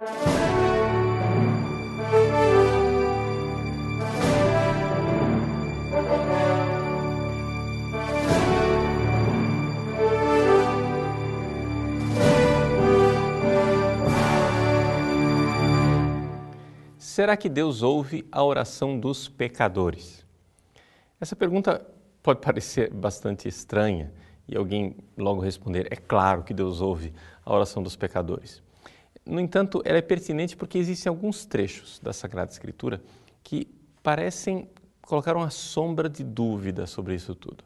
Será que Deus ouve a oração dos pecadores? Essa pergunta pode parecer bastante estranha e alguém logo responder: é claro que Deus ouve a oração dos pecadores. No entanto, ela é pertinente porque existem alguns trechos da Sagrada Escritura que parecem colocar uma sombra de dúvida sobre isso tudo.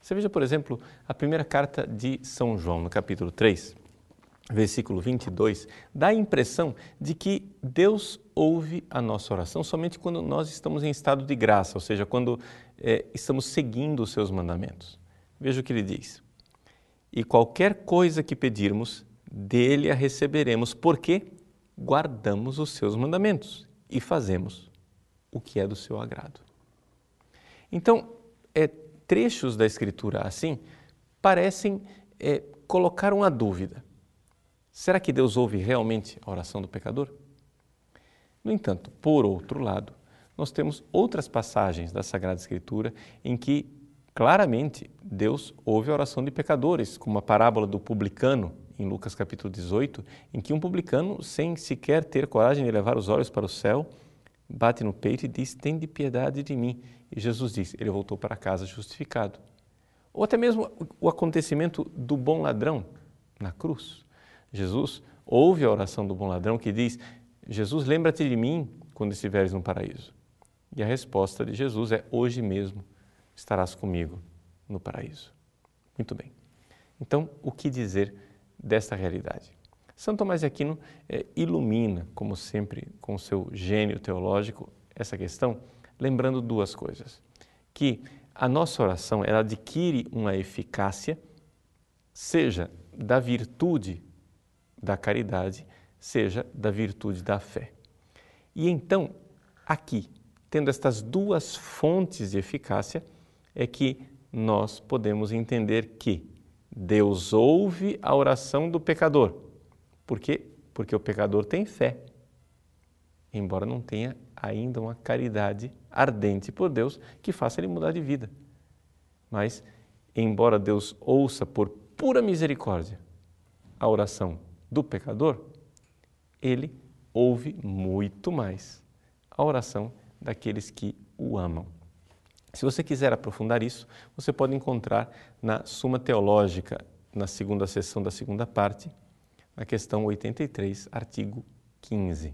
Você veja, por exemplo, a primeira carta de São João, no capítulo 3 versículo 22, dá a impressão de que Deus ouve a nossa oração somente quando nós estamos em estado de graça, ou seja, quando é, estamos seguindo os seus mandamentos. Veja o que ele diz. E qualquer coisa que pedirmos, dele a receberemos, porque guardamos os seus mandamentos e fazemos o que é do seu agrado. Então, é, trechos da Escritura assim parecem é, colocar uma dúvida. Será que Deus ouve realmente a oração do pecador? No entanto, por outro lado, nós temos outras passagens da Sagrada Escritura em que claramente Deus ouve a oração de pecadores, como a parábola do publicano em Lucas capítulo 18, em que um publicano, sem sequer ter coragem de levar os olhos para o céu, bate no peito e diz: "Tende piedade de mim". E Jesus diz: ele voltou para casa justificado. Ou até mesmo o acontecimento do bom ladrão na cruz. Jesus ouve a oração do bom ladrão que diz: Jesus, lembra-te de mim quando estiveres no paraíso. E a resposta de Jesus é: Hoje mesmo estarás comigo no paraíso. Muito bem. Então, o que dizer desta realidade? São Tomás de Aquino é, ilumina, como sempre, com seu gênio teológico, essa questão, lembrando duas coisas: que a nossa oração ela adquire uma eficácia, seja da virtude da caridade, seja da virtude da fé. E então, aqui, tendo estas duas fontes de eficácia, é que nós podemos entender que Deus ouve a oração do pecador. Por quê? Porque o pecador tem fé, embora não tenha ainda uma caridade ardente por Deus que faça ele mudar de vida. Mas, embora Deus ouça por pura misericórdia a oração do pecador, ele ouve muito mais a oração daqueles que o amam. Se você quiser aprofundar isso, você pode encontrar na Suma Teológica, na segunda sessão da segunda parte, na questão 83, artigo 15.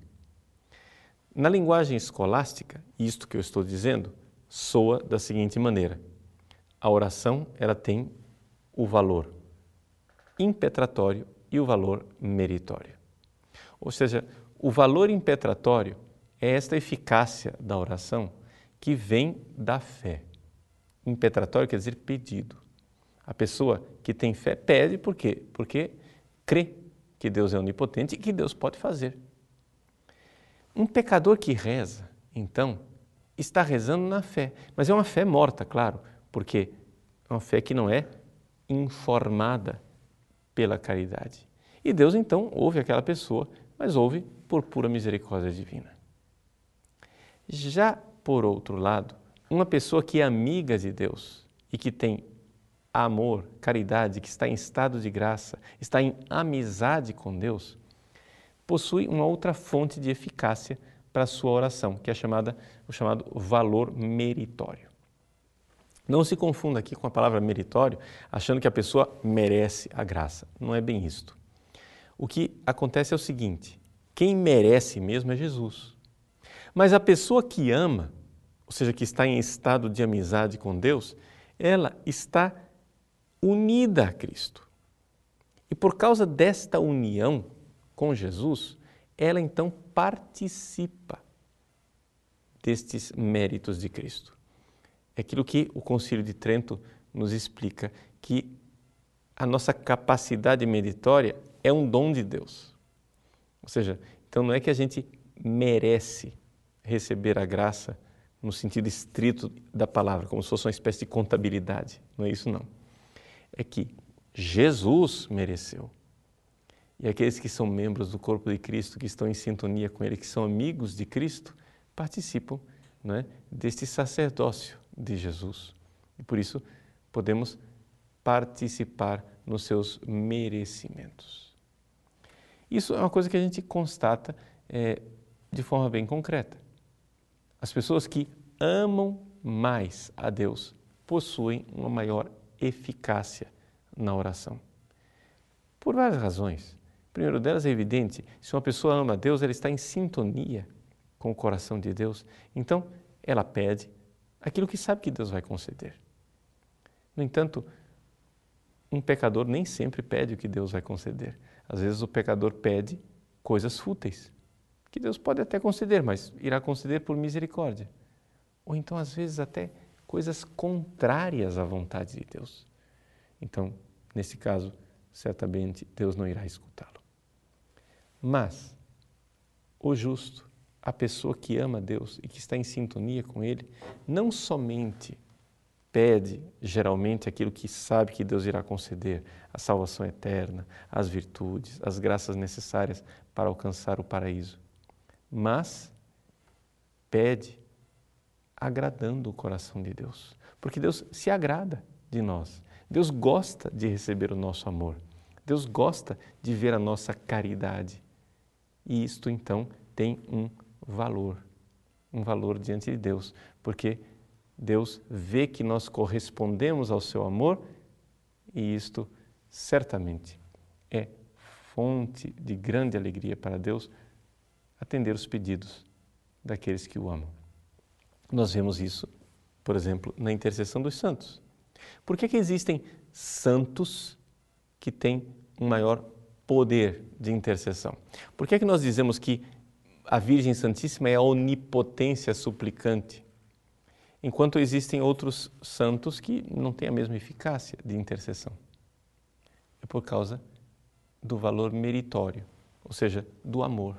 Na linguagem escolástica, isto que eu estou dizendo soa da seguinte maneira: a oração ela tem o valor impetratório e o valor meritório. Ou seja, o valor impetratório é esta eficácia da oração que vem da fé. Impetratório quer dizer pedido. A pessoa que tem fé pede por quê? Porque crê que Deus é onipotente e que Deus pode fazer. Um pecador que reza, então, está rezando na fé, mas é uma fé morta, claro, porque é uma fé que não é informada pela caridade. E Deus então ouve aquela pessoa, mas ouve por pura misericórdia divina. Já por outro lado, uma pessoa que é amiga de Deus e que tem amor, caridade, que está em estado de graça, está em amizade com Deus, possui uma outra fonte de eficácia para a sua oração, que é chamada, o chamado valor meritório. Não se confunda aqui com a palavra meritório, achando que a pessoa merece a graça. Não é bem isto. O que acontece é o seguinte: quem merece mesmo é Jesus. Mas a pessoa que ama, ou seja, que está em estado de amizade com Deus, ela está unida a Cristo. E por causa desta união com Jesus, ela então participa destes méritos de Cristo. É aquilo que o Concílio de Trento nos explica, que a nossa capacidade meritória é um dom de Deus. Ou seja, então não é que a gente merece receber a graça no sentido estrito da palavra, como se fosse uma espécie de contabilidade. Não é isso, não. É que Jesus mereceu. E aqueles que são membros do corpo de Cristo, que estão em sintonia com Ele, que são amigos de Cristo, participam não é, deste sacerdócio de Jesus. E por isso podemos participar nos seus merecimentos. Isso é uma coisa que a gente constata é, de forma bem concreta. As pessoas que amam mais a Deus possuem uma maior eficácia na oração. Por várias razões. primeiro delas é evidente, se uma pessoa ama a Deus, ela está em sintonia com o coração de Deus. Então, ela pede aquilo que sabe que Deus vai conceder. No entanto, um pecador nem sempre pede o que Deus vai conceder. Às vezes o pecador pede coisas fúteis, que Deus pode até conceder, mas irá conceder por misericórdia. Ou então, às vezes, até coisas contrárias à vontade de Deus. Então, nesse caso, certamente Deus não irá escutá-lo. Mas o justo, a pessoa que ama Deus e que está em sintonia com Ele, não somente pede geralmente aquilo que sabe que Deus irá conceder, a salvação eterna, as virtudes, as graças necessárias para alcançar o paraíso, mas pede agradando o coração de Deus, porque Deus se agrada de nós. Deus gosta de receber o nosso amor. Deus gosta de ver a nossa caridade. E isto então tem um valor, um valor diante de Deus, porque Deus vê que nós correspondemos ao seu amor e isto certamente é fonte de grande alegria para Deus atender os pedidos daqueles que o amam. Nós vemos isso, por exemplo, na intercessão dos santos. Por que, que existem santos que têm um maior poder de intercessão? Por que, que nós dizemos que a Virgem Santíssima é a onipotência suplicante? enquanto existem outros santos que não têm a mesma eficácia de intercessão. É por causa do valor meritório, ou seja, do amor.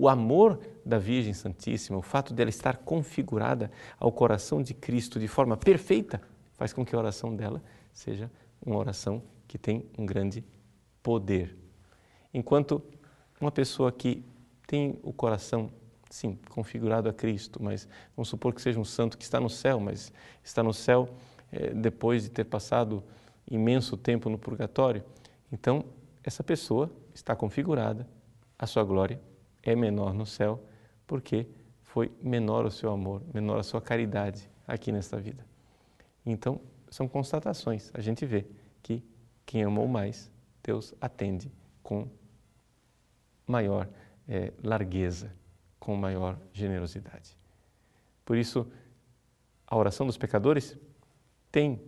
O amor da Virgem Santíssima, o fato dela estar configurada ao coração de Cristo de forma perfeita, faz com que a oração dela seja uma oração que tem um grande poder. Enquanto uma pessoa que tem o coração sim, configurado a Cristo, mas vamos supor que seja um santo que está no céu, mas está no céu é, depois de ter passado imenso tempo no purgatório. Então, essa pessoa está configurada, a sua glória é menor no céu, porque foi menor o seu amor, menor a sua caridade aqui nesta vida. Então, são constatações. A gente vê que quem amou mais, Deus atende com maior é, largueza com maior generosidade. Por isso, a oração dos pecadores tem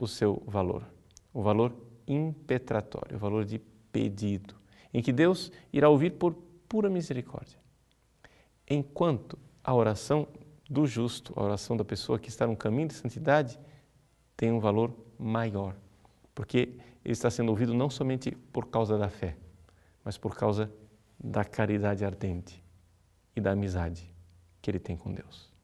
o seu valor, o valor impetratório, o valor de pedido, em que Deus irá ouvir por pura misericórdia. Enquanto a oração do justo, a oração da pessoa que está no caminho de santidade, tem um valor maior, porque ele está sendo ouvido não somente por causa da fé, mas por causa da caridade ardente e da amizade que ele tem com Deus.